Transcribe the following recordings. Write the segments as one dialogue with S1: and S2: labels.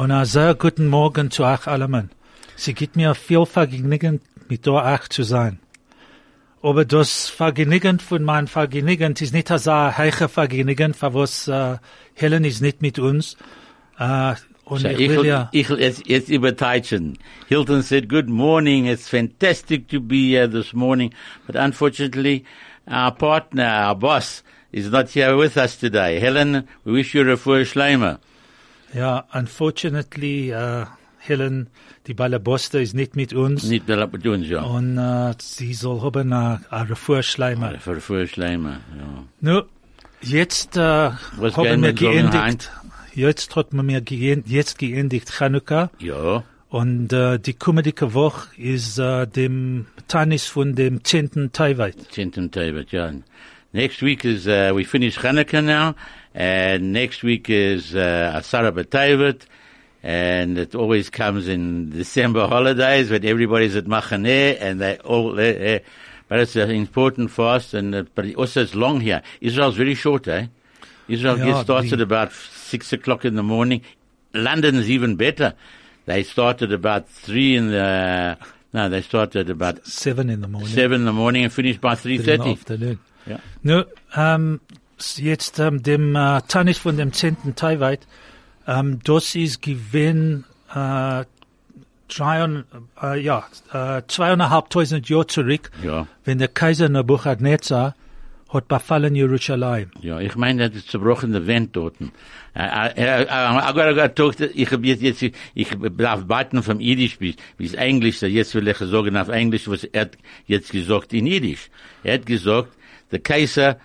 S1: Und einen sehr guten Morgen zu euch allen. Sie gibt mir viel Vergnügen, mit euch zu sein. Aber das Vergnügen von meinem Vergnügen ist nicht so ein heicher Vergnügen, für was äh, Helen ist nicht mit uns. Äh, und
S2: So,
S1: ich will ja,
S2: ich jetzt, jetzt überteilen. Hilton said, good morning. It's fantastic to be here this morning. But unfortunately, our partner, our boss, is not here with us today. Helen, we wish you a full schleimer.
S1: Ja, unfortunately, äh, Helen, die Ballaboste ist nicht mit uns.
S2: Nicht mit uns, ja.
S1: Und äh, sie soll haben eine, eine Vorschleimer.
S2: Für a full schleimer, ja.
S1: Nu, jetzt
S2: Was
S1: haben wir geendigt. Jetzt hat man mir geen, jetzt geendigt Chanukka.
S2: Ja.
S1: Und äh, die kommende Woche ist äh, dem Tanis von dem 10. Taiwait.
S2: Chinton Tabat, yeah. Next week is, uh, we finish Hanukkah now, and next week is, uh, Asara B'Tavet, and it always comes in December holidays when everybody's at Machaneh, and they all, uh, uh, but it's an important fast, and, uh, but also it's long here. Israel's very short, eh? Israel
S1: Yeah,
S2: gets
S1: the-
S2: at about six o'clock in the morning. London is even better. They start at about three in the, no, they start at about
S1: Seven in the morning.
S2: seven in the morning and finish by three
S1: in the afternoon. Nu, ähm, s- jetzt ähm, dem äh, Tanis von dem 10. Taiwait, ähm, das ist gewinn äh, drei, und- äh, ja, äh, zweieinhalbtausend Jahre zurück,
S2: Ja.
S1: wenn der Kaiser Nebuchadnezzar hat befallen Jerusalem.
S2: Ja, ich meine, das zerbrochene Wand dort. Äh, äh, äh, ich hab jetzt, ich darf warten vom Jiddisch bis, bis Englisch, jetzt will ich sagen auf Englisch, was er jetzt gesagt in Jiddisch. Er hat gesagt, der Kaiser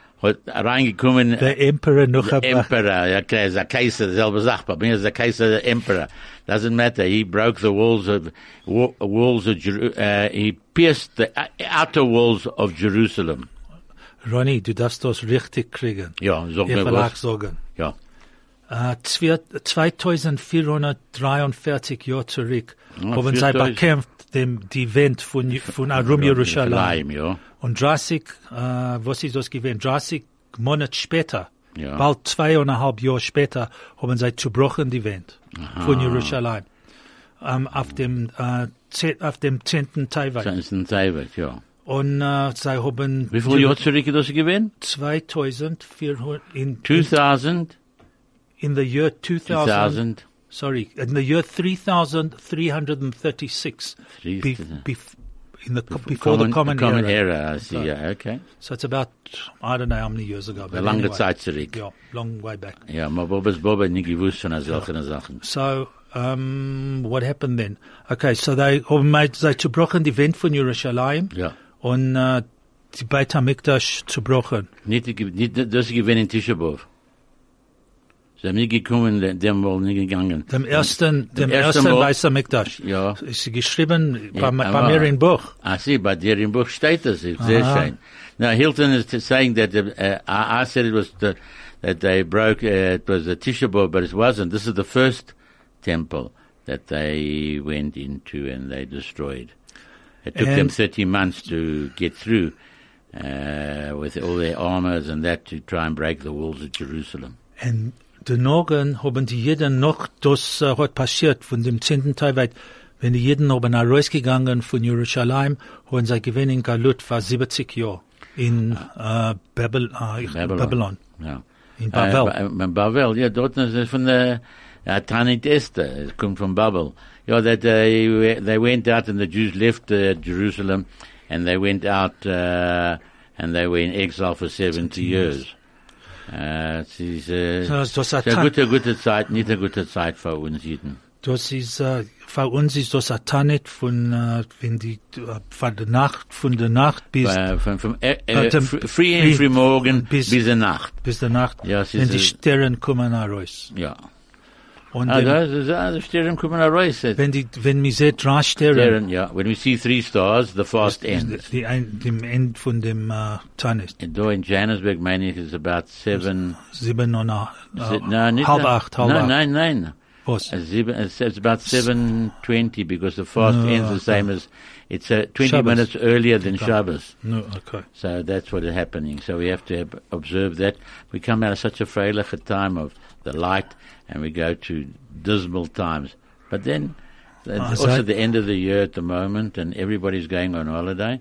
S2: reingekommen,
S1: Der Emperor noch
S2: the emperor, ja, okay, der Kaiser, selbe Sache, bei mir ist der Kaiser der Emperor. Doesn't matter, he broke the walls of, wa- walls of, uh, he pierced the uh, outer walls of Jerusalem.
S1: Ronny, du darfst das richtig kriegen.
S2: Ja, sag mir was.
S1: sagen.
S2: Ja.
S1: Äh, zwei- 2443 Jahre zurück
S2: Ja,
S1: haben sie
S2: 4000.
S1: bekämpft dem, die Wend von, von Arum Jerusalem.
S2: ja.
S1: Und 30, äh, was ist das gewesen? 30 Monate später,
S2: Ja.
S1: bald zweieinhalb Jahre später, haben sie zerbrochen die Wand von Jerusalem. Ähm, auf dem, äh, auf dem 10. Taiwan.
S2: Das ist ein Zeiwert, ja.
S1: Und, äh, sie haben
S2: Wie viele Jahre zurück das gewesen?
S1: 2400, in,
S2: 2000?
S1: in the year 2000,
S2: 2000?
S1: Sorry, in the year 3336,
S2: Three-
S1: be, bef- in the, before the common,
S2: common
S1: era.
S2: era. I see, yeah, okay.
S1: So it's about, I don't know how many years ago. But
S2: Eine lange
S1: anyway.
S2: Zeit zurück.
S1: Yeah, long way back.
S2: Ja, maar nicht gewusst von solchen Sachen.
S1: So, um, what happened then? Okay, so they they zerbrochen die Wand von Jerusalem
S2: Ja.
S1: und uh, die Beit HaMikdash zerbrochen.
S2: Nicht, nicht das gewesen in Tischabov. Sie haben nicht gekommen, dem- dem wohl nicht gegangen.
S1: Dem ersten, dem
S2: ersten
S1: ersten Beit HaMikdash.
S2: Ja.
S1: Ist geschrieben
S2: Ja,
S1: bei, bei mir in Buch.
S2: I see, but there in book steht das, it's sehr schön. Now Hilton is saying that, uh, I, I said it was the, that they broke, uh, it was a Tisha B'Av, but it wasn't. This is the first temple that they went into and they destroyed. It took them 30 months to get through, uh, with all their armors and that to try and break the walls of Jerusalem.
S1: Und den Morgen haben die Jeden noch, das äh, hat passiert von dem zehnten Teil weit, wenn die Jeden haben rausgegangen von Jerusalem, haben sie gewinnen in Galut vor 70 Jahren in äh, Babel, äh,
S2: Babylon.
S1: Babylon.
S2: Ja.
S1: In Babel.
S2: Äh, Ba- Babel, ja, dort ist es von der uh, Tanit Esther, es kommt von Babel. Ja, that they, we- they went out and the Jews left uh, Jerusalem and they went out uh, and they were in exile for 70 years. Uh, es ist, äh,
S1: Das-
S2: ist eine gute, gute Zeit, nicht eine gute Zeit für uns Jeden.
S1: Das ist, äh, für uns ist das ein Tanit von, äh, wenn die, äh, von der Nacht, von der Nacht bis,
S2: Äh, Von, von, äh,
S1: Äh,
S2: äh, früh
S1: früh-
S2: morgen bis,
S1: bis-
S2: in Nacht.
S1: bis der Nacht,
S2: Ja, es
S1: wenn die
S2: äh,
S1: Sterne kommen raus.
S2: Ja.
S1: Und
S2: Ah, da ist, da stehen kommen raus.
S1: wenn die, wenn wir sehen drei Sterne,
S2: Stern, yeah. When we see three stars, the fast ends.
S1: die, dem End von dem, Tanit.
S2: And though in Johannesburg, meine ich, is about seven.
S1: Sieben und,
S2: is no,
S1: halb acht, halb
S2: no,
S1: acht.
S2: Nein, nein.
S1: Was?
S2: Uh, sieben- It's it's about 7.20 because the fast
S1: No,
S2: ends the same as, it's uh, 20
S1: Shabbos.
S2: minutes earlier than Shabbos.
S1: No, okay.
S2: So that's what is happening. So we have to ob- observe that. We come out of such a freiliche time of the light and we go to dismal times. But then it's
S1: Ah,
S2: also
S1: so-
S2: the end of the year at the moment and everybody's going on holiday.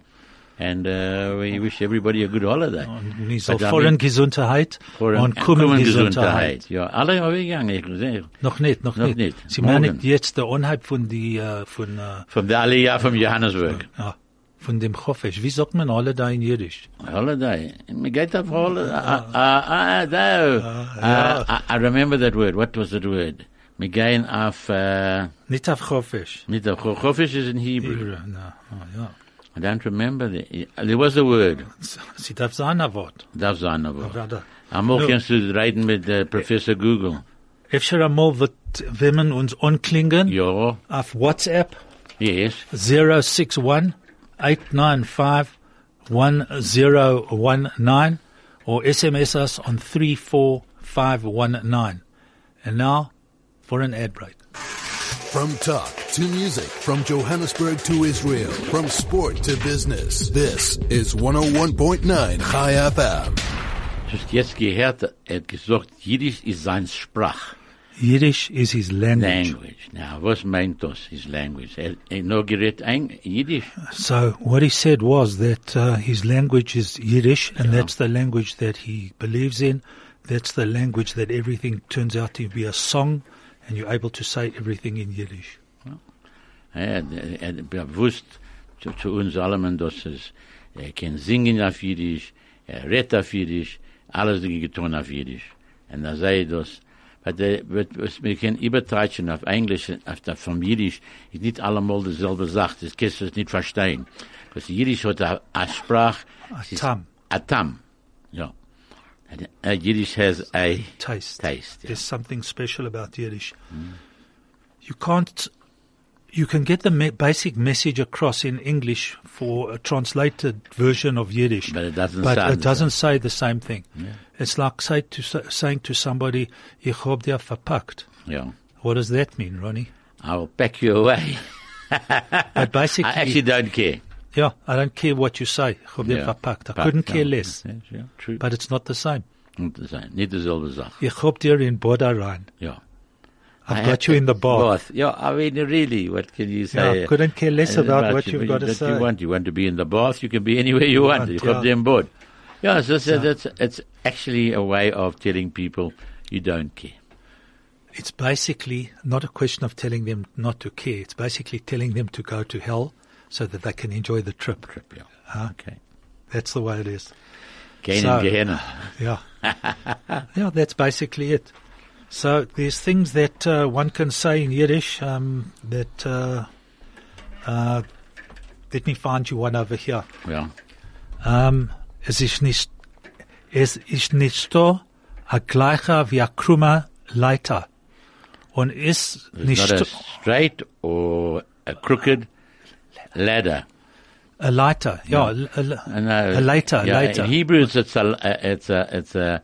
S2: And uh, we wish everybody a good holiday.
S1: Und nie soll
S2: But I
S1: voren
S2: mean-
S1: Gesundheit und kommen Gesundheit.
S2: Ja, alle gegangen, ich gesehen.
S1: Noch nicht, noch,
S2: Noch
S1: nicht.
S2: nicht.
S1: Sie meinen jetzt der Unheib von die, äh, von, äh,
S2: From the Aliyah from Johannesburg.
S1: ja, von dem Chofesh. Wie sagt man da in Jiddisch?
S2: Holiday. Me geht auf Holiday. Ah, ah, ah, no. Ah, I, I remember that word. What was that word? Me gehen auf, uh,
S1: Nicht auf Chofesh.
S2: nicht auf Chofish is in Hebrew.
S1: Na, ah, ja.
S2: I don't remember. The, there was a word.
S1: Sie darf sein ein Wort.
S2: Das war eine Wort. Einmal kannst du reden mit uh, Professor Google.
S1: Efter einmal wird, man uns anklingen,
S2: Ja,
S1: auf WhatsApp
S2: yes.
S1: 061 895 1019 or SMS us on 34519. And now for an ad break.
S3: From talk to music, from Johannesburg to Israel, from sport to business. This is 101.9 Chai FM.
S2: Just jetzt gehört, er hat gesagt, Jiddisch ist sein Sprach.
S1: Yiddish is his language.
S2: Language. Now, was meint das, his language? Er, er gerät.
S1: So what he said was that uh, his language is Yiddish, and that's the language that he believes in. That's the language that everything turns out to be a song, and you're able to say everything in Yiddish.
S2: Er, er, er bewusst zu, zu uns allen, dass es, er kann singen auf Jiddisch, er redet auf Jiddisch, alles die getan auf Jiddisch. Und da sei das, was wir können übertreiben auf Englisch, auf vom Jiddisch, ist nicht allemal dieselbe Sache, das kannst du nicht verstehen. Das Jiddisch hat eine, eine Sprache, es ist-
S1: Tam.
S2: A tam, ja. Uh, Yiddish has a
S1: Taste.
S2: taste. Yeah.
S1: There's something special about Yiddish. You can't. You can get the me- basic message across in English for a translated version of Yiddish,
S2: But it doesn't
S1: but it doesn't say the same thing. It's like say to, saying to somebody, "Ich hab dir verpackt."
S2: Yeah.
S1: What does that mean, Ronnie?
S2: I will pack you away.
S1: But basically,
S2: I actually don't care.
S1: yeah, I don't care what you say. Ich hab dir
S2: Yeah.
S1: verpackt. I couldn't care less,
S2: yeah,
S1: but it's not the same.
S2: Nicht das sein. Nicht dieselbe Sache.
S1: Ich hab dir in rein.
S2: Ja.
S1: I've
S2: I
S1: got you in the bath.
S2: Yeah, I mean, really, what can you
S1: Yeah,
S2: say?
S1: couldn't care less about what
S2: you-
S1: you've got to say.
S2: You want, you want to be in the bath, you can be anywhere you want.
S1: want,
S2: You
S1: yeah.
S2: got them board. Yeah, so, so that's, it's actually a way of telling people you don't care.
S1: It's basically not a question of telling them not to care. It's basically telling them to go to hell so that they can enjoy the trip.
S2: Trip, yeah.
S1: Huh?
S2: Okay.
S1: That's the way it is.
S2: Gain
S1: So-
S2: Gehenna.
S1: Yeah. yeah, that's basically it. So there's things that uh, one can say in Yiddish um, that. Uh, uh, let me find you one over here.
S2: Yeah.
S1: Um, es ist nicht, es ist nicht so a gleicher wie a krummer Leiter. Und ist nicht
S2: not a straight or a crooked ladder.
S1: a Leiter. Ja,
S2: No.
S1: a, a,
S2: uh,
S1: a Leiter,
S2: yeah,
S1: Leiter.
S2: In Hebrew, it's, it's a, it's a, it's a,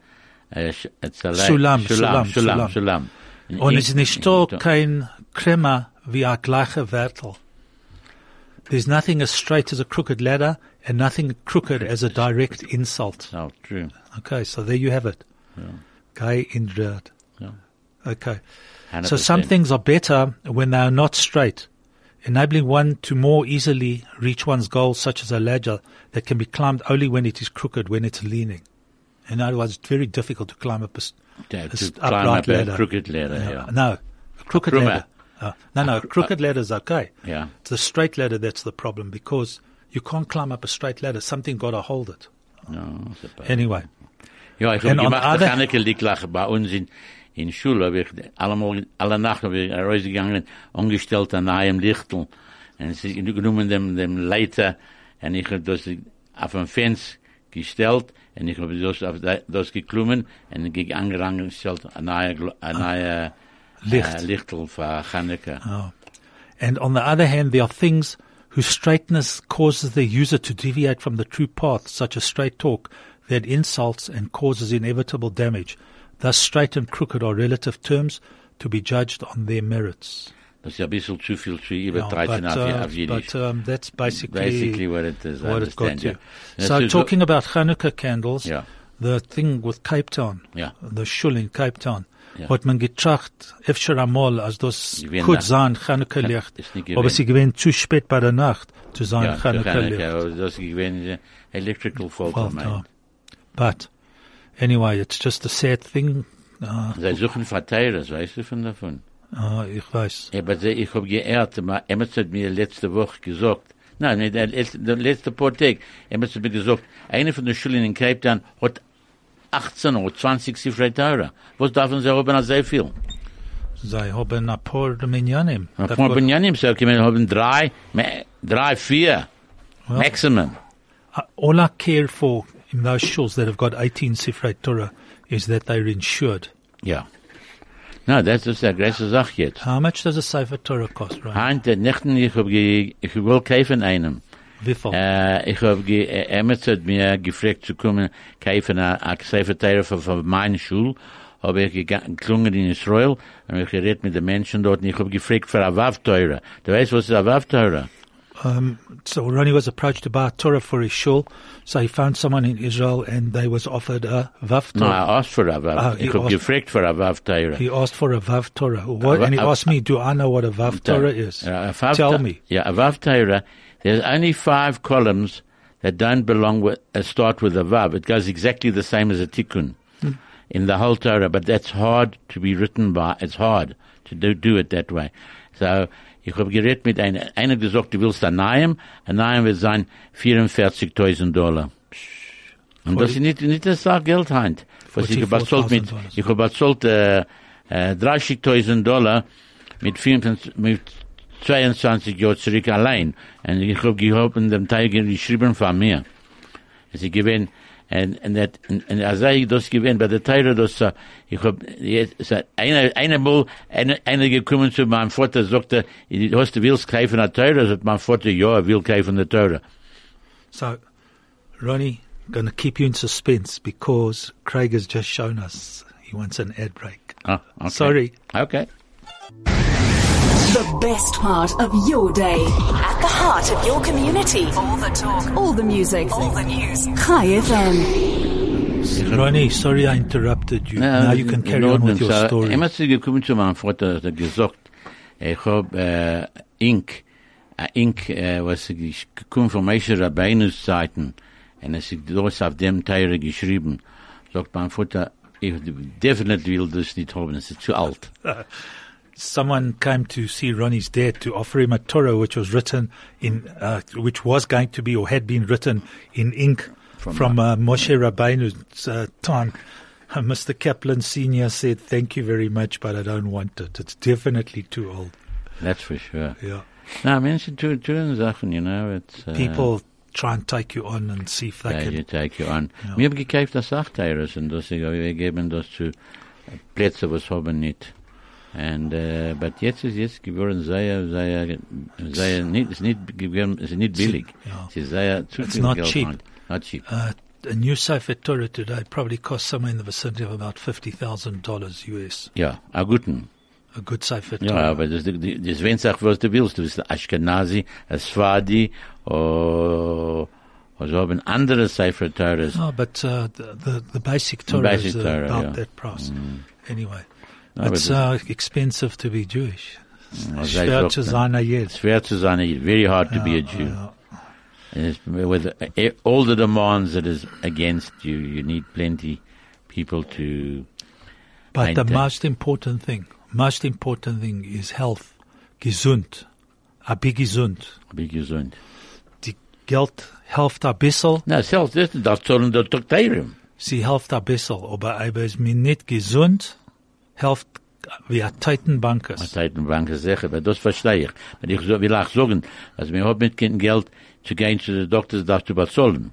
S1: Und es ist nicht so kein Kremmer wie a Wärtel. There's nothing as straight as a crooked ladder and nothing crooked as a direct insult.
S2: Oh, true.
S1: Okay, so there you have it. Okay, injured.
S2: Yeah.
S1: Okay. So
S2: 100%.
S1: some things are better when they are not straight, enabling one to more easily reach one's goals, such as a ladder that can be climbed only when it is crooked, when it's leaning. In other words, it's very difficult to climb up a,
S2: To-
S1: a
S2: to climb
S1: upright
S2: up a
S1: ladder.
S2: crooked ladder,
S1: Yeah.
S2: yeah.
S1: No, a crooked
S2: krummer.
S1: ladder. Uh, no, no, a crooked ladder is okay.
S2: Yeah.
S1: It's the straight ladder that's the problem because you can't climb up a straight ladder. Something got to hold it.
S2: No.
S1: Anyway,
S2: Ja, ich
S1: And
S2: habe gemacht,
S1: other-
S2: der Chaneke liegt bei uns in, in Schule, habe ich allemal, alle Nacht habe ich rausgegangen, angestellt an einem Lichtel, und sie genommen dem, dem Leiter, und ich habe das auf ein Fenster gestellt, und ich habe das, das geklommen, und ich gestellt, ein neuer, ah, ein neuer,
S1: Licht.
S2: Eh, äh, Lichtel für Chaneke. Ah.
S1: And on the other hand, there are things whose straightness causes the user to deviate from the true path, such as straight talk that insults and causes inevitable damage. Thus, straight and crooked are relative terms, to be judged on their merits.
S2: Das ist ja ein bisschen zu viel zu
S1: Yeah,
S2: übertreiben
S1: but, uh,
S2: auf Jiddisch.
S1: but um, that's basically,
S2: Basically what it is,
S1: what it got
S2: understand,
S1: to. So
S2: so-
S1: talking about Hanukkah candles,
S2: Yeah.
S1: the thing with Cape Town,
S2: Yeah.
S1: the shul in Cape Town,
S2: Yeah.
S1: hat man getracht, öfter einmal, als das
S2: Nacht.
S1: sein Chanukka-Licht, aber sie gewinnt zu spät bei der Nacht zu sein
S2: Ja,
S1: Chanukka-Licht.
S2: Chanukka, das äh, electrical fault,
S1: Fault,
S2: mein.
S1: But anyway, it's just a sad thing. Uh,
S2: Sie suchen Verteiler, weißt du von davon?
S1: Uh, ich weiß.
S2: Ja, aber sie- ich habe geehrt, aber Emmett hat mir letzte Woche gesagt, nein, der letzte, der letzte paar Tage, Emmett hat mir gesagt, eine von den Schulen in Cape Town hat 18 oder 20 Sifrei Teure. Was darf man sie haben, als sehr viel?
S1: Sie haben ein paar Minyanim.
S2: Ein paar Benjamin, so können wir haben drei, drei, vier, maximum.
S1: Uh, all I care for in those shuls that have got 18 Sifrei Torah is that they're insured.
S2: Ja. Na, das ist der größte Sache jetzt.
S1: How much does a Sefer Torah cost, right?
S2: Heint, der Nächten, ich hab ich will kaufen einem.
S1: Wie viel?
S2: Äh, ich hab ge, äh, Emmett hat mir gefragt zu kommen, kaufen a, a Seifeteire für, für meine Schule. Hab ich geklungen in Israel, und ich geredet mit den Menschen dort, und ich hab gefragt für a Wavteure. Du weißt, was ist a Wavteure?
S1: Um, so Ronnie was approached to buy a Torah for his shul, so he found someone in Israel and they was offered a Vav Torah.
S2: No, I asked for a Wav.
S1: Ah, he
S2: ich hab
S1: asked-
S2: gefragt für a Wavteure.
S1: He asked for a Vav Torah. What,
S2: A-
S1: and he
S2: a-
S1: asked me, do I know what a Vav Torah is?
S2: A Vav
S1: Tell me.
S2: Yeah, a Vav Torah, there's only five columns that don't belong with, uh, start with a Vav. It goes exactly the same as a Tikkun
S1: Hmm.
S2: in the whole Torah, but that's hard to be written by. It's hard to do, do it that way. So, ich habe geredet mit einer, einer gesagt, du willst ein Naim, ein Naim wird sein 44.000 Dollar. Und das ist nicht, nicht das Geld, Heint. Was ich
S1: 44.000
S2: bezahlt mit, ich habe bezahlt, äh, äh, 30.000 Dollar mit 25, mit 22 Jahren zurück allein. Und ich habe gehabt in dem Teil geschrieben von mir. Es ist und, dat- und, und als ich das gewesen, bei der Teile, das, äh, ich hab, jetzt, einer, einer mal, einer, einer gekommen zu meinem Vater, sagte, hast du willst kaufen eine Teure? Sagt mein Vater, ja, will kaufen eine Teure.
S1: So, Ronnie, going to keep you in suspense because Craig has just shown us he wants an ad break.
S2: Ah, okay.
S1: Sorry.
S2: Okay.
S4: The best part of your day. At the heart of your community. All the talk. All the music. All the news. Chai FM.
S1: Ronnie, sorry I interrupted you. now you can carry on with
S2: Ordnung.
S1: your
S2: So,
S1: story.
S2: Immer zu gekommen zu meinem Vater, hat er gesagt, ich hab, äh, Ink, äh, Ink, äh, was ich gekommen von Moshe Rabbeinus Zeiten, und es ist dort auf dem Teile geschrieben, sagt mein Vater, ich definitely will das nicht haben, es ist zu alt.
S1: Someone came to see Ronnie's dad to offer him a Torah which was written in, uh, which was going to be or had been written in ink
S2: From
S1: from, uh, Moshe Rabbeinu's uh, time. Uh, Mr. Kaplan Senior said, "Thank you very much, but I don't want it. It's definitely too old."
S2: That's for sure.
S1: Yeah,
S2: Na, Menschen tun, tun Sachen, you know, it's, uh,
S1: people try and take you on and see if they can.
S2: you take you on.
S1: Ja.
S2: Wir haben gekauft das Sachteires und das, wir geben das zu Plätze, was haben nicht. And, uh, but jetzt ist jetzt geworden sehr, sehr, sehr, nicht, ist nicht geworden, ist nicht billig.
S1: Ja.
S2: Es ist sehr, zu
S1: It's
S2: viel
S1: not
S2: Geld.
S1: cheap.
S2: Not cheap.
S1: Uh, a new Sefer Torah today probably costs somewhere in the vicinity of about fifty thousand dollars US.
S2: Ja, a guten.
S1: A good Sefer
S2: Ja,
S1: Torah.
S2: aber das, das, das wenn auch was du willst. Du bist Ashkenazi, ein Swadi, oder, oder haben andere Sefer Teures.
S1: Oh, but uh, the, the the basic Torah
S2: basic
S1: is
S2: Torah,
S1: about
S2: yeah. Mm.
S1: that price. Anyway,
S2: No, but
S1: it's uh, expensive to be Jewish. Schwer zu sein, a Jid.
S2: It's fair to say, very hard to be a Jew. With uh, all the demands that is against you, you need plenty people to.
S1: But the
S2: Maintain.
S1: most important thing, most important thing is health. Gesund. A big gesund.
S2: be gesund.
S1: Die Geld helft a bissel,
S2: Na, zelfs dit, dat zullen de doctorium.
S1: sie helft a bissel, aber aber ist mir nicht gesund, helft wie a Titanbankers.
S2: Zeitenbanken zeggen, aber das verstehe ich. Aber ich so- will auch sagen, dass wir haben mit kein Geld zu gehen zu den Doktors, das zu bezahlen.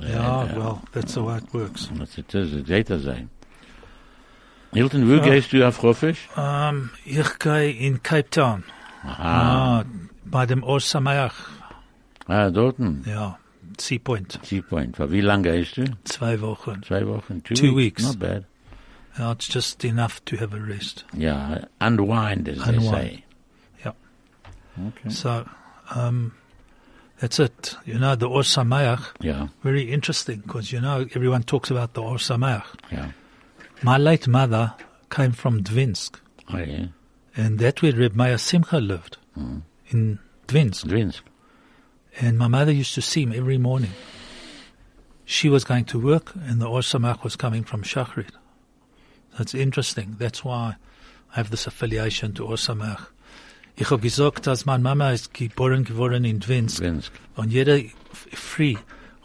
S1: Ja, well, that's the way it works.
S2: Das ist, das ist, das sein. Hilton, wo gehst du auf?
S1: Um, ich gehe in Cape Town.
S2: Aha.
S1: Ah, bei dem Or Sameach.
S2: Ah, dorten.
S1: Ja, Sea Point.
S2: Sea Point. Für wie lange gehst du?
S1: Zwei Wochen.
S2: Zwei Wochen? Two,
S1: Two weeks.
S2: Not bad.
S1: Now it's just enough to have a rest.
S2: Yeah, unwind, as they
S1: Unwind.
S2: say.
S1: Yeah.
S2: Okay.
S1: So, um, that's it. You know, the Or Sameach,
S2: Yeah,
S1: very interesting because, you know, everyone talks about the Or Sameach.
S2: yeah.
S1: My late mother came from Dvinsk,
S2: Oh, yeah.
S1: and that's where Reb Meir Simcha lived, in Dvinsk.
S2: Drinsk.
S1: And my mother used to see him every morning. She was going to work, and the Or Sameach was coming from Shachrit. That's interesting. That's why I have this affiliation to Or Sameach. Ich habe gesagt, dass meine Mama ist geboren geworden in Dvinsk.
S2: Drinsk.
S1: Und jeder früh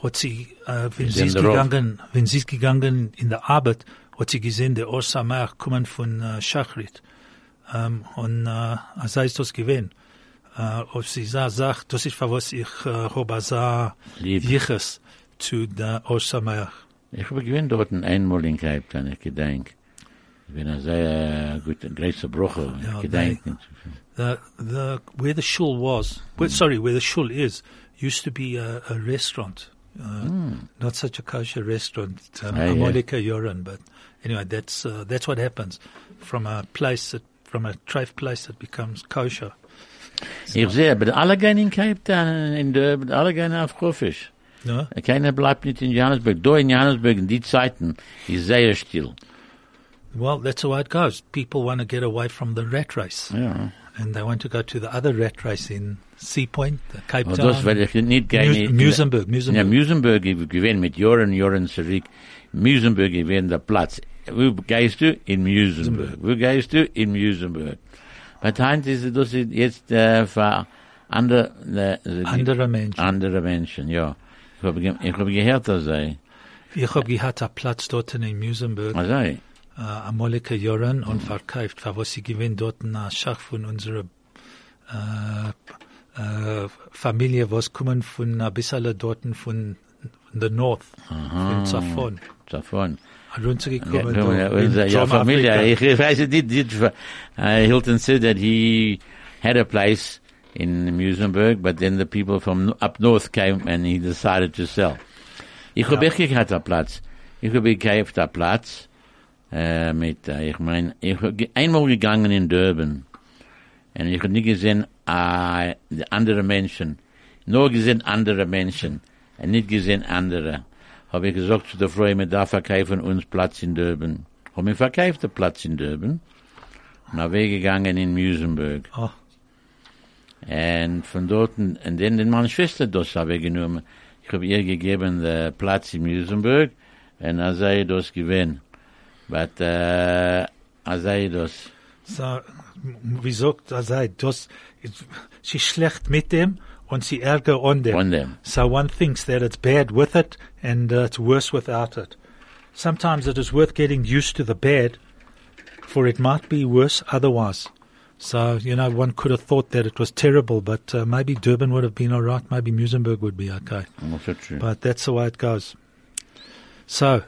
S1: hat sie, äh, wenn sie ist gegangen, wenn sie ist gegangen in der Arbeit, hat sie gesehen, der Orsamer kommen von äh, Schachrit. Ähm, und äh, als ist das gewesen. Äh, ob sie sa- sagt, das ist was ich äh, habe
S2: Lieb.
S1: Jiches zu der Orsamer.
S2: Ich habe gewinnt dort einmal in Town, ich gedenk. Bin ein sehr guter, großer Brucher.
S1: Ja,
S2: Ich.
S1: The, the, where the shul was, where, sorry, where the shul is, used to be a, a restaurant. Uh, Not such a kosher restaurant, um,
S2: Ah, yeah.
S1: Yoran, but anyway, that's, uh, that's what happens from a place that, from a treif place that becomes kosher.
S2: Ich sehe, aber alle gehen in Cape Town, in der, alle gehen auf Kofisch.
S1: No?
S2: Keiner bleibt nicht in Johannesburg. Da in Johannesburg, in die Zeiten, ist sehr still.
S1: Well, that's the way it goes. People want to get away from the rat race,
S2: Ja.
S1: and they want to go to the other rat race in Sea Point, the Cape Town.
S2: das werde ich nicht.
S1: Mus- Muizenberg, Muizenberg.
S2: Ja, Muizenberg, gewinne mit Jahren, Jahren zurück. Muizenberg, gewinne der Platz. Wo gehst du? In Muizenberg. Wo gehst du? In Muizenberg. Aber Heinz ist das jetzt äh, uh, für andere, äh,
S1: Andere Menschen.
S2: andere Menschen, ja. Ich habe habe gehört, dass sei.
S1: Ich habe gehabt einen er Platz dort in
S2: Muizenberg. Sei?
S1: Äh, Amalika Joran und verkauft, für was sie gewinnt dort ein Schach von unserer äh, äh, Familie, was kommen von ein bisschen dort von the North, von Zafon. Runtergekommen.
S2: Ja, ja, unser, ja, Familie. Ich weiß nicht, nicht, uh, Hilton said that he had a place in Muizenberg, but then the people from up north came and he decided to sell. Ich habe gehabt einen Platz. Ich habe gekauft Platz, äh, mit, äh, ich mein, ich hab ge- einmal gegangen in Durban. Und ich habe nie gesehen, äh, die andere Menschen. Nur gesehen andere Menschen. Und nicht gesehen andere. Habe ich gesagt zu der Frau, wir da verkaufen uns Platz in Durban. Haben wir verkauft den Platz in Durban. Und dann weggegangen in Musenberg.
S1: Oh,
S2: Und von dort, und dann den meine Schwester das habe ich genommen. Ich habe ihr gegeben den Platz in Musenberg. Und er sei das gewesen. But, sei das.
S1: so, wie sagt ist- sie schlecht mit dem und sie ärger on dem.
S2: On them.
S1: So one thinks that it's bad with it and uh, it's worse without it. Sometimes it is worth getting used to the bad, for it might be worse otherwise. So, you know, one could have thought that it was terrible, but uh, maybe Durban would have been all right, maybe Muizenberg would be okay. But that's the way it goes. So,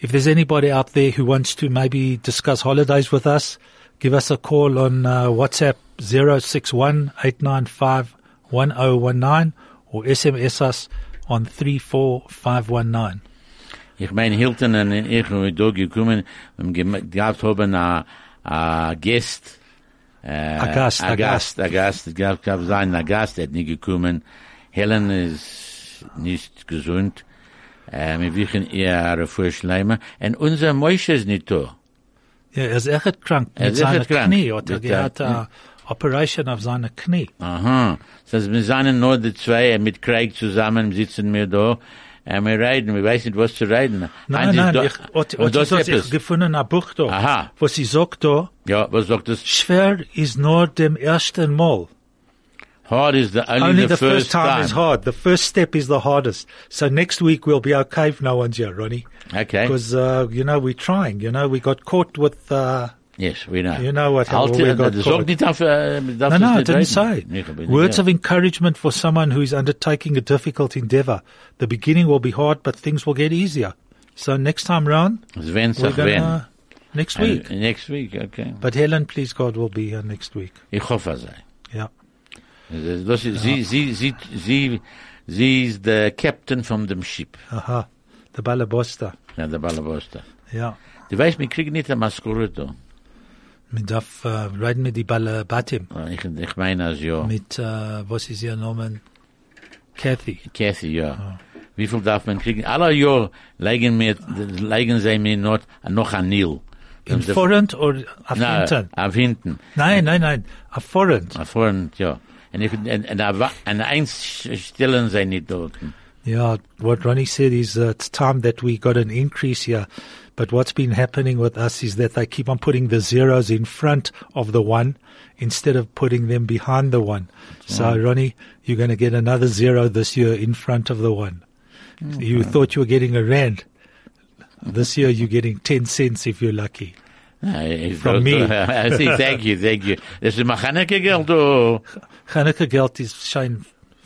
S1: if there's anybody out there who wants to maybe discuss holidays with us, give us a call on uh, WhatsApp 061 895 1019 or SMS us on 34519.
S2: Ich mein, Hilton und ich sind da um, gekommen und uh, uh, gehabt haben a, a Gast. Äh, uh,
S1: A Gast,
S2: a Gast, a Gast. Gab, gab sein, a Gast hat nicht gekommen. Helen ist nicht gesund. Äh, wir wissen eher eine Vorschleimer. Und unser Mäusche ist nicht da.
S1: Ja, er ist echt krank
S2: Er ist echt krank.
S1: Knie. Hat er gehabt eine Operation auf seine Knie.
S2: Aha. Das heißt, wir sind nur die zwei, mit Craig zusammen sitzen wir da. Äh, wir reden, wir wissen nicht, was zu reden.
S1: Nein,
S2: ist
S1: nein,
S2: da-
S1: ich, hat,
S2: und
S1: hat
S2: das
S1: das ich gefunden, ein Buch da,
S2: Aha.
S1: wo sie sagt da,
S2: Ja, was sagt das?
S1: schwer ist nur dem ersten Mal.
S2: Hard is the only,
S1: Only
S2: the,
S1: the, first time,
S2: time.
S1: is hard. The first step is the hardest. So next week we'll be okay if no one's here, Ronnie.
S2: Okay.
S1: Because, uh, you know, we're trying. You know, we got caught with, uh,
S2: Yes, we know.
S1: You know what-
S2: Halt,
S1: we got caught.
S2: sagt nicht auf, äh,
S1: no, no, I didn't say.
S2: Ich hab nicht
S1: Words of encouragement for someone who is undertaking a difficult endeavor. The beginning will be hard, but things will get easier. So next time round,
S2: Sven
S1: we're gonna, next week.
S2: Uh, next week, okay.
S1: But Helen, please God, will be here next week.
S2: Ich hoffe, sei.
S1: Yeah.
S2: Ist der Captain von dem Ship.
S1: Aha. The Balabosta.
S2: Uh, ja, der Ballaboster.
S1: Ja.
S2: Du uh, weißt, wir kriegen nicht eine Maskure da.
S1: Mit darf äh, reden mit die Balle Batim.
S2: Ich, ich meine, also, ja.
S1: Mit, äh, was ist ihr Name? Kathy.
S2: Kathy, ja. Wie viel darf man kriegen? Alle Jahr legen mir, legen sie mir noch, uh, noch an Nil.
S1: In Forint oder auf hinten?
S2: auf hinten.
S1: Nein, nein, nein. Auf Forint.
S2: Auf vorn, ja. Und, ich, und, und, und, und eins stellen sie nicht dort.
S1: Yeah, what Ronnie said is uh, it's time that we got an increase here. But what's been happening with us is that they keep on putting the zeros in front of the one instead of putting them behind the one. So, Ronnie, you're going to get another zero this year in front of the one. You thought you were getting a rand. This year you're getting 10 cents if you're lucky. From me.
S2: I see, thank you, thank you. Das ist Machaneke Geld, oh.
S1: Chanukah geld is shine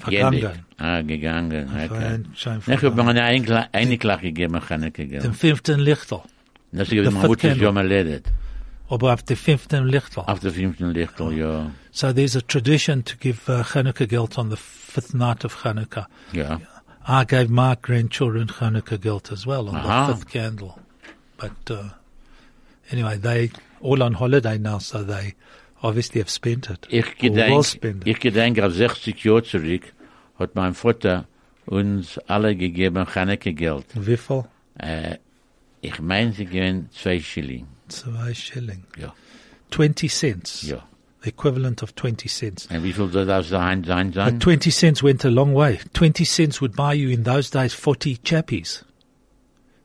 S2: Gendig.
S1: vergangen.
S2: Ah, gegangen, okay.
S1: Schein
S2: Ich habe
S1: vergangen.
S2: mir eine Klage gegeben, Machaneke Geld.
S1: Den fünften Lichtel.
S2: Das ist
S1: the
S2: mein
S1: fifth
S2: Mutter
S1: candle.
S2: schon mal ledet.
S1: Aber auf den fünften Lichtel.
S2: Auf der fünften Lichtel, ja.
S1: So there's a tradition to give uh, Chanukah geld on the fifth night of Chanukah.
S2: Ja.
S1: I gave my grandchildren Chanukah geld as well on
S2: Aha.
S1: the fifth candle. But uh, anyway, they all on holiday now, so they obviously have spent it.
S2: Ich gedenk,
S1: spend it.
S2: ich gedenk auf 60 Jahre zurück, hat mein Vater uns alle gegeben Chaneke Geld.
S1: Wie viel?
S2: Äh, ich meine, sie geben zwei Schilling.
S1: Zwei Schilling.
S2: Ja.
S1: 20 cents.
S2: Ja.
S1: The equivalent of 20 cents.
S2: Und wie viel soll das sein, sein, sein?
S1: But 20 cents went a long way. 20 cents would buy you in those days 40 chappies.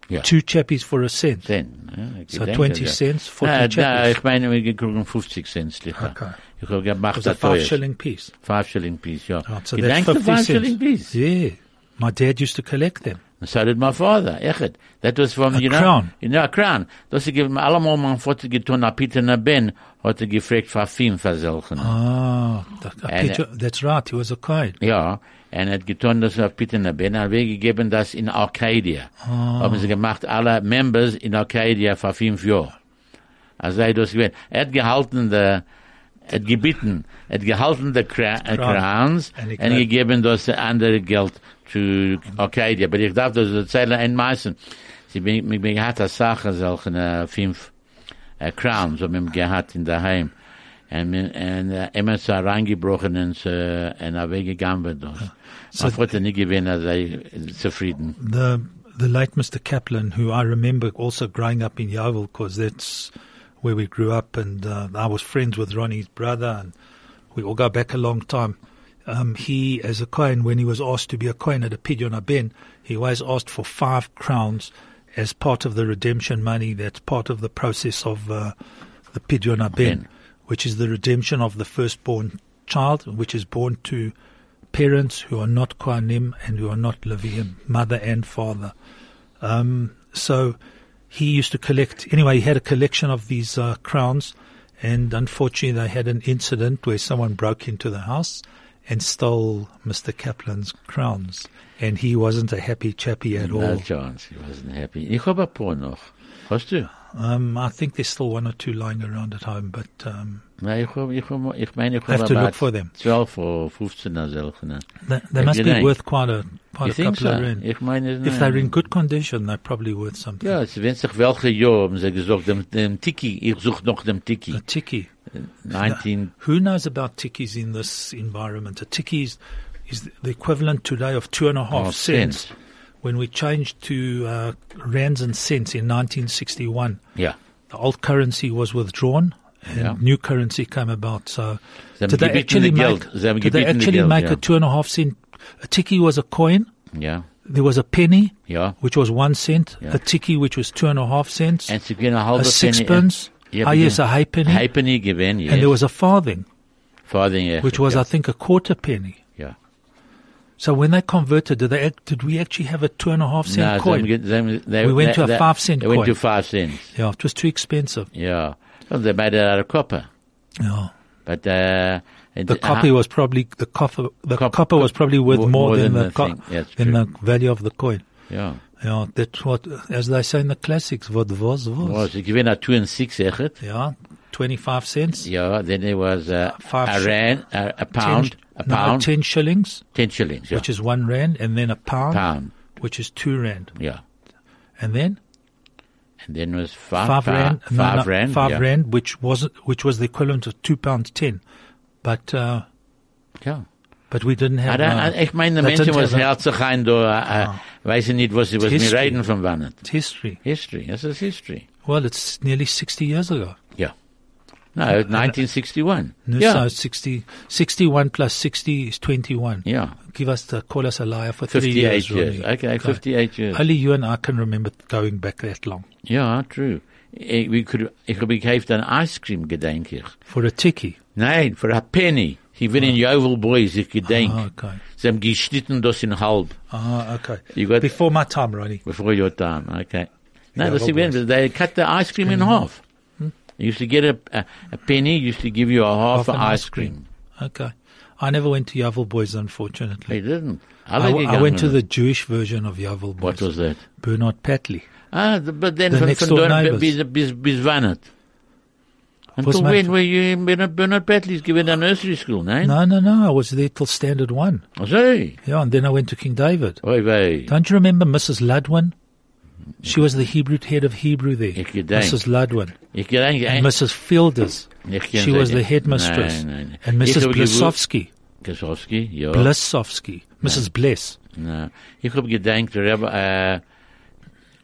S2: Ja.
S1: Two chappies for a cent.
S2: Cent. Ja,
S1: So
S2: denke,
S1: 20
S2: ja.
S1: cents, 40
S2: Ah,
S1: chappies.
S2: da, ich meine, wir kriegen 50 Cent, sicher.
S1: Okay.
S2: Ich habe
S1: It
S2: gemacht,
S1: was a
S2: das
S1: five shilling piece.
S2: Five Shilling Piece, ja.
S1: Right, so
S2: Gedenk
S1: that's
S2: der
S1: 50
S2: Five Shilling. Piece?
S1: Yeah. My dad used to collect them.
S2: So did my father, echt. That was from,
S1: A
S2: you know.
S1: crown.
S2: You know, a crown. Das sie geben allemal mein Vater getan, a Peter na Ben, hat er gefragt, für fünf verselchen.
S1: Ah, a picture, that's right. He was a coin.
S2: Ja, und er hat getan, das auf Peter na Ben, er weggegeben das in Arcadia. Haben sie gemacht, alle Members in Arcadia für fünf Jahre. Also er hat das gewählt. Er hat gehalten, der, er hat gebeten, er hat gehalten, der Cra äh,
S1: he
S2: und gegeben das andere Geld zu Arcadia. Aber ich darf das erzählen ein Meißen. Sie bin, mich bin gehabt, als Sache, solchen, äh, fünf, äh, Crowns, haben wir gehabt in der Heim. Und, mir- und, äh, immer er reingebrochen und, äh, und weggegangen wird das.
S1: So-
S2: Man wollte nicht gewinnen, sei zufrieden.
S1: The the late Mr. Kaplan, who I remember also growing up in Yeoville, because that's where we grew up, and uh, I was friends with Ronnie's brother, and we all go back a long time. Um, he, as a coin, when he was asked to be a coin at a Pidyon Ben, he always asked for five crowns as part of the redemption money. That's part of the process of uh, the Pidyon Ben. Which is the redemption of the firstborn child, which is born to parents who are not Kohanim and who are not Levium, mother and father. Um, so he used to collect, anyway, he had a collection of these uh, crowns, and unfortunately, they had an incident where someone broke into the house and stole Mr. Kaplan's crowns. And he wasn't a happy chappy at
S2: No
S1: all.
S2: chance, he wasn't happy. Ich habe ein paar noch. Hast du?
S1: Um, I think there's still one or two lying around at home, but um,
S2: Nein, ich ich ich meine, ich
S1: Have to look for them.
S2: 12 or 15 solche.
S1: they, they must be worth quite a quite a couple
S2: so?
S1: of rand.
S2: Ich meine,
S1: If they're in good condition, they're probably worth something.
S2: Ja, es wenn sich welche Jahr haben sie gesagt, dem, dem Tiki, ich suche noch dem Tiki.
S1: A tiki.
S2: 19,
S1: Who knows about tikis in this environment? A tiki is, is the equivalent today of two and a half
S2: Oh,
S1: cents.
S2: cents.
S1: When we changed to uh, rands and cents in 1961,
S2: ja.
S1: the old currency was withdrawn and
S2: Yeah.
S1: new currency came about. So, did they actually
S2: de
S1: make. Did they actually
S2: Geld,
S1: make
S2: ja.
S1: a two and a half cent? A tiki was a coin.
S2: Ja,
S1: There was a penny,
S2: ja.
S1: which was one cent.
S2: Yeah.
S1: A tiki, which was two and a half cents.
S2: and sie gehen eine halbe
S1: a sixpence.
S2: Ja,
S1: ah, yes, a halfpenny.
S2: Halbpenny gewesen, yes.
S1: And there was a farthing,
S2: Farthing, ja.
S1: which was. I think, a quarter penny. So when they converted, did they did we actually have a two and a half cent
S2: no,
S1: coin?
S2: They, they, they,
S1: we went to a five cent.
S2: They
S1: coin.
S2: went to five cents.
S1: Yeah, it was too expensive.
S2: Yeah, well, they made it out of copper.
S1: Yeah,
S2: but uh,
S1: the copper was probably the copper. The
S2: cop,
S1: copper was probably worth
S2: more,
S1: more than,
S2: than,
S1: the, co-
S2: yeah,
S1: than the value of the coin.
S2: Yeah.
S1: yeah, that's what, as they say in the classics, what was, was.
S2: Was, ich a two and six, echt.
S1: 25 cents.
S2: Yeah, then there was uh,
S1: Five
S2: a rand, uh, a, a pound,
S1: ten,
S2: a pound.
S1: No, 10 shillings.
S2: 10 shillings, yeah.
S1: Which is one rand, and then a pound,
S2: pound.
S1: which is two rand.
S2: Yeah.
S1: And then?
S2: And then was five,
S1: rand,
S2: five,
S1: no, no,
S2: rand,
S1: five
S2: yeah.
S1: rand, which was which was the equivalent of two pounds ten, but uh,
S2: yeah,
S1: but we didn't have.
S2: I, don't,
S1: uh,
S2: meine, I
S1: mean,
S2: the
S1: mention
S2: was da uh, uh ah. weiß nicht, was was mir from von wann.
S1: History.
S2: History. This is history.
S1: Well, it's nearly sixty years ago.
S2: No, 1961.
S1: No,
S2: Ja.
S1: So 60, 61 plus sixty is twenty-one.
S2: Yeah.
S1: Give us the call us a liar for three
S2: 58
S1: years.
S2: years.
S1: Ronnie.
S2: Okay, 58 years.
S1: Only you and I can remember going back that long
S2: Yeah, true. Ich, we could, ich habe gekauft ein Ice Cream, gedenk ich.
S1: for a ticky.
S2: Nein, for a penny. Ich bin in Yeoville Boys, ich gedenk.
S1: Ah, okay.
S2: Sie haben geschnitten das in halb.
S1: Ah, okay.
S2: You got-
S1: Before my time, Ronnie.
S2: Before your time, okay. No,
S1: Yeah,
S2: that's
S1: Yeoville
S2: event. They cut the ice cream in half. You used to get a, a, a penny, used to give you a half,
S1: Half an
S2: ice cream.
S1: Okay. I never went to Yeoville Boys, unfortunately.
S2: They didn't.
S1: I,
S2: Alle
S1: I went to the Jewish version of Yeoville Boys.
S2: What was that?
S1: Bernard Patley.
S2: Ah, the, but then
S1: The
S2: von,
S1: next door neighbors.
S2: bis, bis, bis wann it?
S1: Was
S2: Until when were you in Bernard, Bernard Petley's given a nursery school, nein?
S1: No, no, no. I was there till standard one.
S2: Oh, sorry.
S1: Yeah, and then I went to King David.
S2: Oi, wei.
S1: Don't you remember Mrs. Ludwin? She was the Hebrew head of Hebrew there. Mrs. Ludwin. And Mrs. Fielders. She was the headmistress.
S2: Nein, nein.
S1: And Mrs. Blesowski.
S2: Kasowski, ja.
S1: Blesowski. Mrs. Bless.
S2: Na, ich hab gedacht, Rabbi,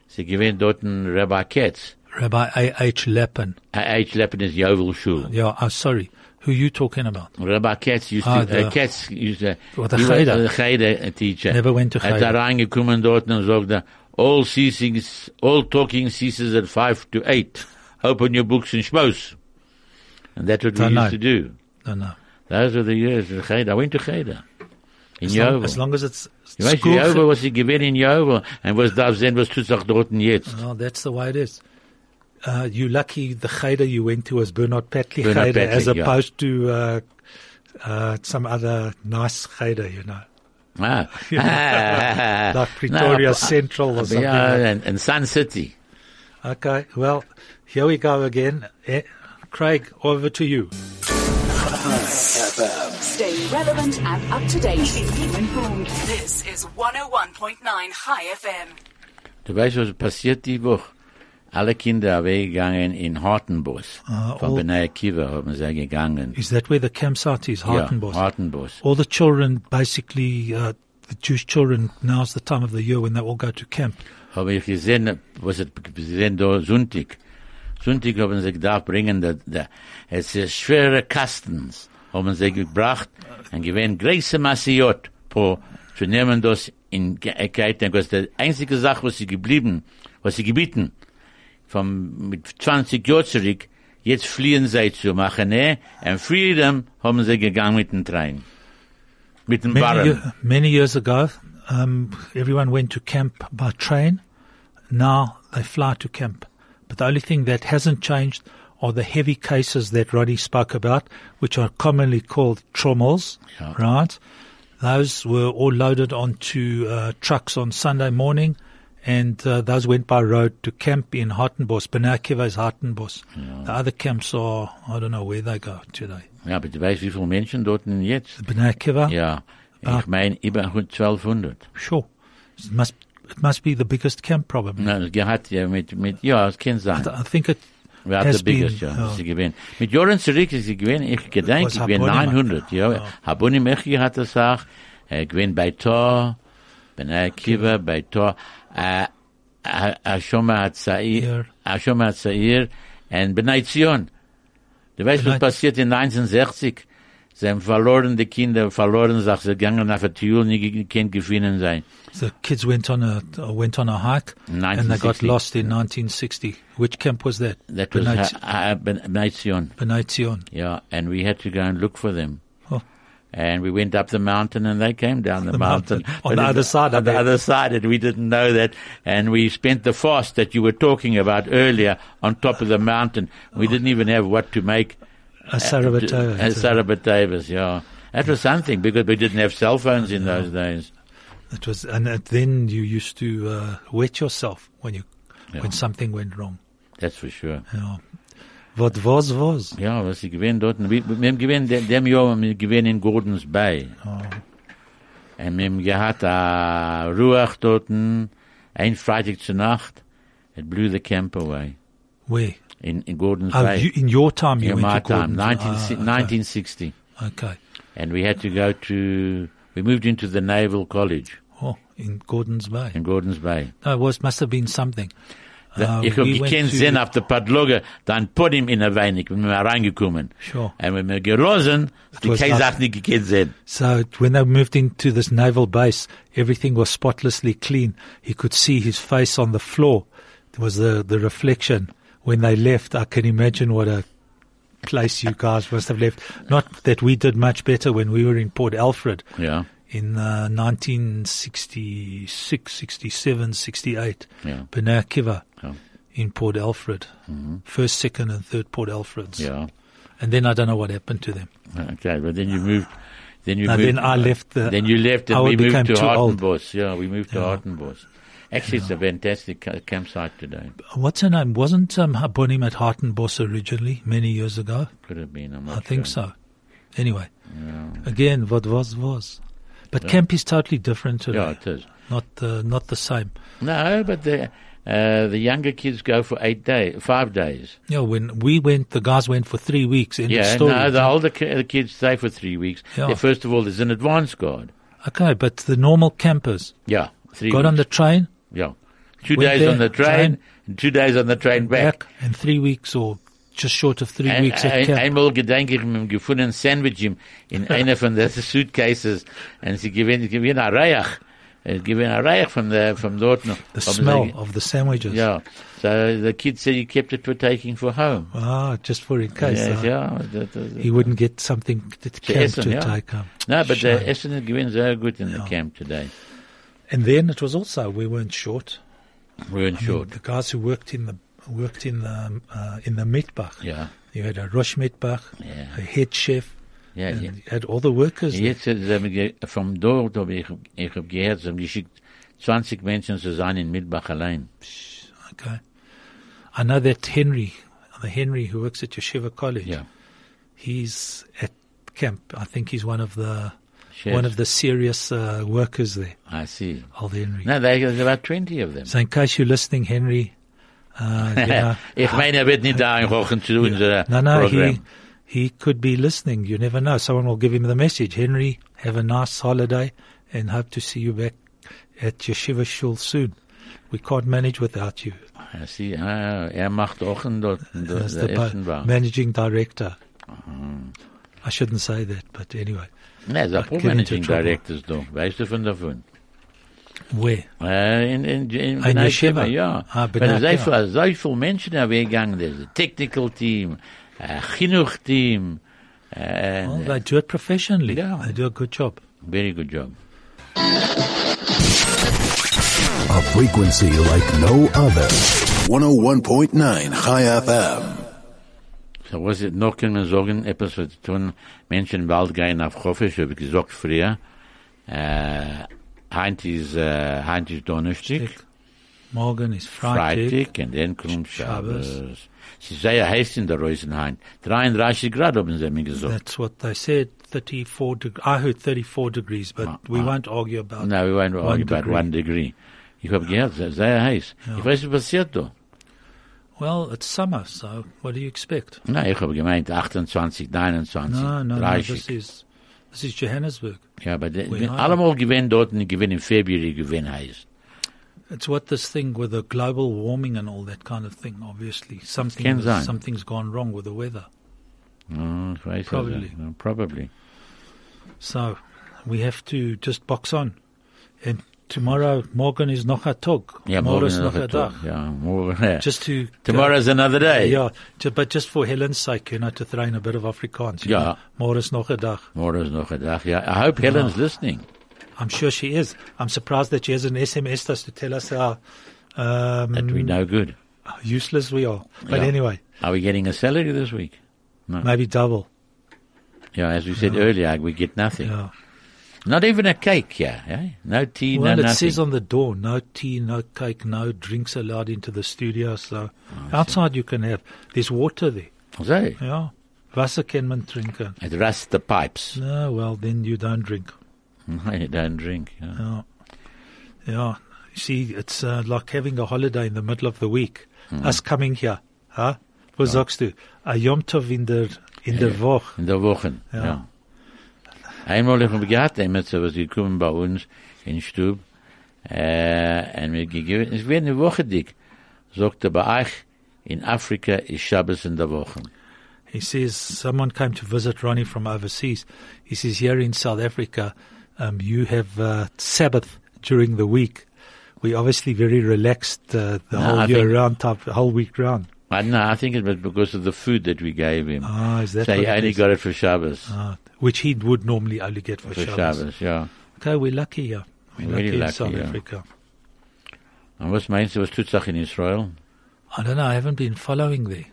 S2: sie gewinnt dort ein Rabbi Ketz.
S1: Rabbi A.H. Lappin.
S2: H. Leppen is Yeoville Shul.
S1: Yeah, oh, sorry. Who you talking about?
S2: Rabbi Ketz used
S1: Ah,
S2: to,
S1: the-
S2: uh, Ketz used to,
S1: Or the
S2: he was
S1: Cheder.
S2: the Cheder teacher.
S1: Never went to
S2: Hat
S1: Cheder.
S2: da reingekommen dort und sagte, all ceasing, all talking ceases at five to eight. Open your books and schmos. And that's what we used
S1: know.
S2: to do.
S1: No, no.
S2: Those were the years. I went to Cheder. In
S1: As long, as long as it's
S2: weißt,
S1: school.
S2: Jehovah was sie gewesen in Jehovah. Und was darf sehen, was tut sich dort jetzt?
S1: Oh, that's the way it is. Uh, you lucky the cheder you went to was Bernard Patley cheder as
S2: Patley, yeah.
S1: opposed to uh, uh, some other nice cheder, you know.
S2: Ah.
S1: Like Pretoria Central or something
S2: Yeah,
S1: like-
S2: and, and Sun City.
S1: Okay, well, here we go again. Eh, Craig, over to you.
S4: Stay relevant and up to date. Keep informed. This is 101.9 Chai FM.
S2: Du weißt, was passiert die Woche? Alle Kinder weggegangen in Hartenbos.
S1: Ah,
S2: Von Benai Kiva haben sie gegangen.
S1: Is that where the campsite is, Hartenbos?
S2: Ja, Hartenbos.
S1: all the children, basically, uh, the Jewish children, now's the time of the year when they all go to camp.
S2: Habe ich gesehen, was es gesehen da Sonntag. Sonntag haben sie gedacht bringen, da, da, es ist schwere Kastens, haben sie gebracht, und gewähnt große Massiot, po, zu nehmen das in Gekeiten, was die einzige Sache, was sie geblieben, was sie gebieten, vom, mit 20 Jahren zurück, jetzt fliehen sie zu machen, ne, und Freedom haben sie gegangen mit dem Train. Mit dem
S1: Many,
S2: Barren.
S1: year- many years ago, um, everyone went to camp by train. Now they fly to camp. But the only thing that hasn't changed are the heavy cases that Roddy spoke about, which are commonly called trommels,
S2: Yeah.
S1: right? Those were all loaded onto uh, trucks on Sunday morning, and uh, those went by road to camp in Hartenbos. Bnei Akiva is Hartenbos. The other camps are, I don't know where they go today.
S2: Ja, aber du weißt, wie viele Menschen dort sind jetzt?
S1: Bnei Akiva?
S2: Ja,
S1: Ah.
S2: ich meine über 1200.
S1: Sure. It must it must be the biggest camp probably.
S2: Es gehat ja mit, mit, ja, es kann sein.
S1: I think it
S2: hatten
S1: has
S2: the biggest, ja,
S1: ja.
S2: das sie gewinnen. Mit Jahren zurück ist sie gewinnen, ich gedenke, ich bin 900, ja.
S1: Ja.
S2: Habuni Mechi hat das auch, er gewinnt bei Tor, Bnei Akiva, bei Tor, Ashoma hat Zair, Hashomer Hatzair, und Bnei Zion. Du weißt, was passiert in 1960? Sie haben verloren, die Kinder verloren, sagt, sie gegangen auf der Tür, nie können gefunden sein.
S1: the kids went on a uh, went on a hike and they got lost in 1960. Which camp was that?
S2: That was
S1: Bnei
S2: ha-
S1: Tz-
S2: ha- Ben- Bnei Zion.
S1: Bnei Zion.
S2: Yeah, and we had to go and look for them.
S1: Oh.
S2: And we went up the mountain and they came down the,
S1: The
S2: mountain.
S1: mountain. On
S2: But
S1: the other side,
S2: On the other side, and we didn't know that. And we spent the fast that you were talking about earlier on top of the mountain. We didn't even have what to make.
S1: A Sarabatova.
S2: As Sarabatavas, yeah. That was something because we didn't have cell phones in those days.
S1: It was, and then you used to uh, wet yourself when you
S2: Yeah.
S1: when something went wrong.
S2: That's for sure.
S1: Yeah. What was was?
S2: Ja, was sie gewinnen dort. Wir, wir gewinnen, dem, Jahr wir gewinnen in Gordons Bay. Ah.
S1: Oh.
S2: Und wir haben gehabt a ah, Ruach dort, ein Freitag zur Nacht. It blew the camp away
S1: Where?
S2: in, in Gordon's
S1: Oh,
S2: Bay.
S1: you, in your time, you
S2: in
S1: went
S2: my
S1: to
S2: time,
S1: Gordon's.
S2: 19,
S1: Ah, okay.
S2: 1960.
S1: Okay.
S2: And we had to go to, we moved into the Naval College
S1: Oh, in Gordon's Bay.
S2: in Gordon's Bay.
S1: No, it was must have been something. Uh,
S2: ich hab
S1: we went
S2: gekannt sehen auf der Padloge, dann Podim in der Weinig, wenn wir reingekommen.
S1: Sure.
S2: Und wenn wir gerosen, die keine Sache nicht gekannt sehen.
S1: So when they moved into this naval base, everything was spotlessly clean. He could see his face on the floor. There was the, the reflection. When they left, I can imagine what a place you guys must have left. Not that we did much better when we were in Port Alfred
S2: Ja,
S1: in uh, 1966, 67, 68.
S2: Ja.
S1: Bnei Akiva
S2: Ja.
S1: in Port Alfred. First, second and third Port Alfreds.
S2: ja.
S1: And then I don't know what happened to them.
S2: Okay, but then you moved, then you
S1: No,
S2: moved.
S1: then I left the-
S2: Then you left and we moved to. Hartenbos. Yeah, we moved to
S1: Yeah.
S2: Hartenbos. Actually, it's a fantastic ca- campsite today.
S1: What's her name? Wasn't um, Habonim at Hartenbos originally many years ago?
S2: Could have been,
S1: I think so. Anyway, again, what was was. But camp is totally different today.
S2: Yeah, it is.
S1: Not uh, not the same.
S2: No, but the, uh, the younger kids go for eight days, five days.
S1: Know, when we went, the guys went for three weeks. End of
S2: Yeah,
S1: story.
S2: no, the older ki- the kids stay for three weeks.
S1: Yeah.
S2: They- First of all, there's an advance guard.
S1: okay, but the normal campers
S2: Yeah, three
S1: got on the train
S2: yeah. Two days
S1: there,
S2: on the train,
S1: train,
S2: and two days on the train back.
S1: back, and three weeks or just short of three
S2: Ein,
S1: weeks at camp.
S2: einmal gedenke ich mit einem gefundenen Sandwich in einer von den Suitcases und sie gewinnen, gewinnen ein Reich. Es gewinnen ein Reich von, der, von dort noch.
S1: the smell of the sandwiches.
S2: Yeah. So the kid said he kept it for taking for home.
S1: Ah, just for in case.
S2: Yes,
S1: uh,
S2: yeah. that- that-
S1: He wouldn't get something to camp
S2: essen,
S1: to
S2: yeah.
S1: take home.
S2: No, but
S1: Shame.
S2: the Essen gewinnen sehr gut in the camp today.
S1: And then it was also we weren't short.
S2: We weren't
S1: I mean,
S2: short.
S1: the guys who worked in the worked in the uh, in the Mitbach.
S2: Yeah.
S1: You had a Rosh Mitbach,
S2: Yeah.
S1: a head chef,
S2: Yeah,
S1: and
S2: yeah.
S1: you had all the workers.
S2: Jetzt sie haben vom dort habe ich, ich habe gehört, sie haben geschickt 20 Menschen zu sein in Mitbach allein.
S1: Okay. I know that Henry, the Henry who works at Yeshiva College,
S2: Yeah.
S1: he's at camp. I think he's one of the
S2: Chefs.
S1: one of the serious uh, workers there.
S2: I see.
S1: Old Henry.
S2: No, there's about 20 of them.
S1: So in case you're listening, Henry, uh, you know,
S2: ich meine, er wird nicht da einkochen zu unserem
S1: no, no, he he could be listening. You never know. Someone will give him the message. Henry, have a nice holiday, and hope to see you back at Yeshiva Shul soon. We can't manage without you.
S2: I see. Ah, er macht auch in dort, in dort
S1: As the managing director. I shouldn't say that, but anyway,
S2: Ne, auch Managing. Directors da. Weißt du von davon?
S1: Where?
S2: Äh, in, in, in,
S1: in
S2: Bnei
S1: Yeshiva?
S2: Akiva, Ja.
S1: Ah,
S2: Weil
S1: Bnei
S2: es so
S1: Akiva.
S2: viel, so viele Menschen da weggegangen. There's a technical team, a chinuch team, and
S1: Well, they do it professionally.
S2: Yeah.
S1: They do a good job.
S2: very good job.
S3: A frequency like no other. 101.9 Chai FM.
S2: So was it noch können wir sagen, etwas was zu tun, Menschen bald gehen auf Chofisch, habe ich gesagt früher. Äh, Heint ist, äh, Heint ist Donnerstag,
S1: Morgen is Friday.
S2: Freitag, und dann kommt
S1: Shabbos.
S2: Ist sehr heiß in der Rosenheim. 33 Grad haben sie mir gesagt.
S1: That's what they said. 34 degrees. I heard 34 degrees, but
S2: Ah,
S1: we
S2: ah.
S1: won't argue about
S2: No, we won't
S1: One
S2: argue about one degree. Ich habe gehört, sehr, heiß. Ich weiß, was passiert da.
S1: Well, it's summer, so what do you expect?
S2: Nein, ich habe gemeint 28, 29,
S1: No, no, no.
S2: 30.
S1: This is this is Johannesburg.
S2: ja, aber de,
S1: We
S2: wenn allemal gewinnen dort und gewinnen im Februar, heiß.
S1: It's what this thing with the global warming and all that kind of thing. Obviously, something
S2: sein.
S1: something's gone wrong with the weather.
S2: Oh,
S1: Probably.
S2: No, probably.
S1: So we have to just box on. And tomorrow, morgen is noch a.
S2: Ja,
S1: Tomorrow
S2: morgen
S1: is noch
S2: noch
S1: a.
S2: Tag. Ja, morgen. ja.
S1: Just to
S2: Tomorrow's another day.
S1: Yeah, ju- but just for Helen's sake, you know, to throw in a bit of Afrikaans. know. Morgen is nog a dag.
S2: Morgen ist noch ein Tag. Ja, I hope Helen's listening.
S1: I'm sure she is. I'm surprised that she has an SMS us to tell us how um,
S2: That we no good.
S1: useless we are. But
S2: Yeah.
S1: anyway,
S2: Are we getting a salary this week?
S1: maybe double.
S2: Yeah, as we said earlier, we get nothing.
S1: Yeah.
S2: Not even a cake, yeah. eh? No tea,
S1: Well,
S2: no
S1: it
S2: nothing.
S1: says on the door, no tea, no cake, no drinks allowed into the studio. So outside you can have. There's water there.
S2: so,
S1: Yeah. Wasser can man drinken.
S2: it rusts the pipes.
S1: No, well, then you don't drink.
S2: you don't drink. Yeah.
S1: Yeah. Yeah. You see, it's uh, like having a holiday in the middle of the week. Us coming here, huh? Was sagst du? A Yom Tov in der, in der Woche.
S2: In der Woche, ja.
S1: Ja.
S2: Einmal haben wir gehabt, was bei uns in Stub, äh, und wir gegeben, es wird eine Woche dick, sagt er bei euch, in Afrika ist Shabbos in der Woche.
S1: He says someone came to visit Ronnie from overseas. He says here in South Africa, um, you have uh, Sabbath during the week. We obviously very relaxed uh, the
S2: No,
S1: whole
S2: I
S1: year round, type, whole week round.
S2: I know, I think it was because of the food that we gave him.
S1: Ah, is that
S2: so he only
S1: is?
S2: got it for Shabbos.
S1: Ah, which he would normally only get for,
S2: for
S1: Shabbos.
S2: Shabbos, yeah.
S1: Okay, we're lucky here. We're
S2: Really
S1: lucky in
S2: lucky,
S1: South
S2: yeah.
S1: Africa.
S2: And was meinst du, was tut sich in Israel?
S1: I don't know. I haven't been following there.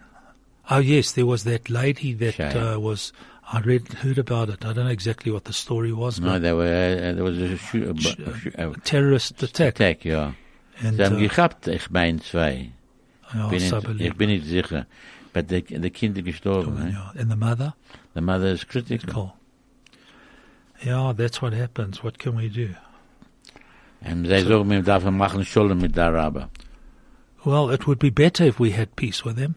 S1: Oh yes, there was that lady that uh, was. I read heard about it. I don't know exactly what the story was.
S2: No, there were, uh, there was a, shoot, a, a, a
S1: terrorist attack.
S2: attack, ja.
S1: And, uh,
S2: gehabt, ich mein zwei.
S1: Ja,
S2: Bin
S1: so
S2: nicht, ich bin nicht sicher. But the, the Kinder gestorben. eh?
S1: Yeah. And the mother.
S2: The mother is critical.
S1: Yeah, that's what happens. What can we do?
S2: Und sie sagen mir, darf man machen Scholem mit der Araber.
S1: Well, it would be better if we had peace with them.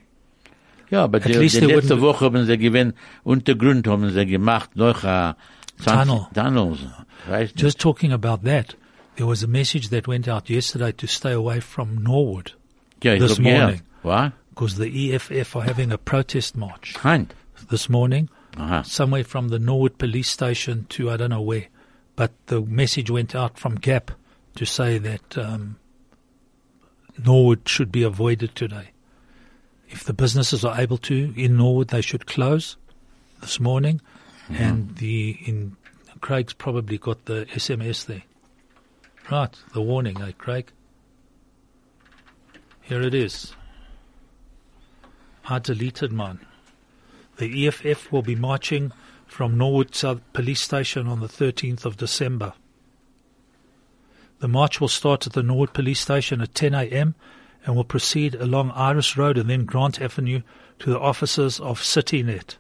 S2: Ja, aber
S1: At
S2: die,
S1: least
S2: die
S1: they
S2: letzte Woche haben sie gewinnt, Untergrund haben sie gemacht, noch äh, 20
S1: Tunnel.
S2: Tunnels.
S1: Just talking about that, there was a message that went out yesterday to stay away from Norwood
S2: ich
S1: this morning.
S2: Was?
S1: because the EFF are having a protest march
S2: Hand.
S1: this morning,
S2: Aha.
S1: somewhere from the Norwood police station to I don't know where. But the message went out from CAP to say that um, Norwood should be avoided today. If the businesses are able to in Norwood, they should close this morning. And the in Craig's probably got the SMS there. Right, the warning, eh, Craig? Here it is. I deleted mine. The EFF will be marching from Norwood South Police Station on the 13th of December. The march will start at the Norwood Police Station at 10 a.m. and will proceed along Iris Road and then Grant Avenue to the offices of CityNet.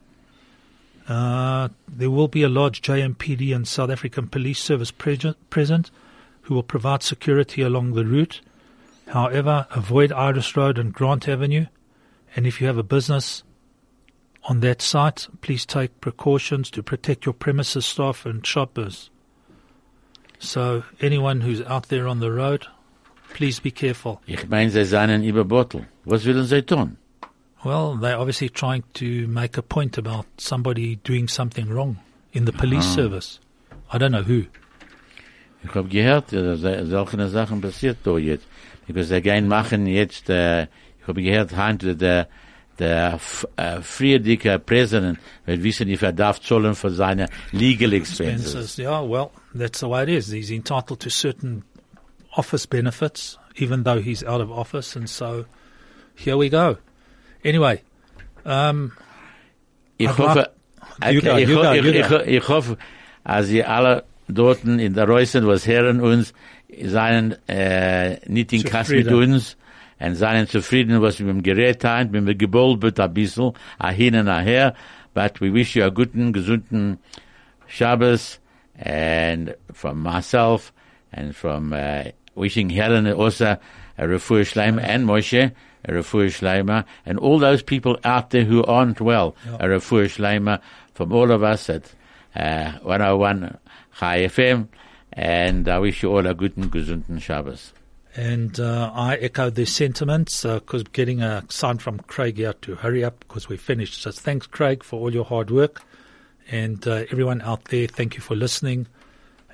S1: Uh, there will be a large JMPD and South African Police Service pre- present who will provide security along the route. However, avoid Iris Road and Grant Avenue, and if you have a business on that site, please take precautions to protect your premises staff and shoppers. So, anyone who's out there on the road, please be careful.
S2: Ich mein, sie seien über Bottle. Was wollen sie tun?
S1: Well, they're obviously trying to make a point about somebody doing something wrong in the police ah. service. I don't know who.
S2: Ich hab gehört, solche Sachen passiert da jetzt. Because sie gehen machen jetzt, äh, ich hab gehört, heute der, der äh, friedige Präsident wird wissen, if er darf zahlen für seine legal expenses.
S1: Expenses. Yeah, well, that's the way it is. He's entitled to certain office benefits, even though he's out of office, and so here we go. Anyway, um,
S2: Ich
S1: Ach,
S2: hoffe,
S1: You go,
S2: ich, ich, ich, ich hoffe, als ihr alle dort in der Reusen, was hören uns, seien äh, nicht in Kass mit uns. Und seien zufrieden, was wir mit dem Gerät haben, wir gebollt wird ein bisschen, a hin und her, but we wish you a guten, gesunden Shabbos. And from myself and from uh, wishing Helen also a refuah shleima and Moshe a refuah shleima and all those people out there who aren't well a refuah shleima from all of us at uh, 101 Chai FM and I wish you all a guten, gesunden Shabbos.
S1: and uh, I echo their sentiments because getting a sign from Craig here to hurry up because we're finished. So thanks, Craig, for all your hard work, and uh, everyone out there, thank you for listening,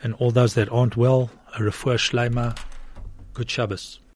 S1: and all those that aren't well, a refuah shleima, good Shabbos.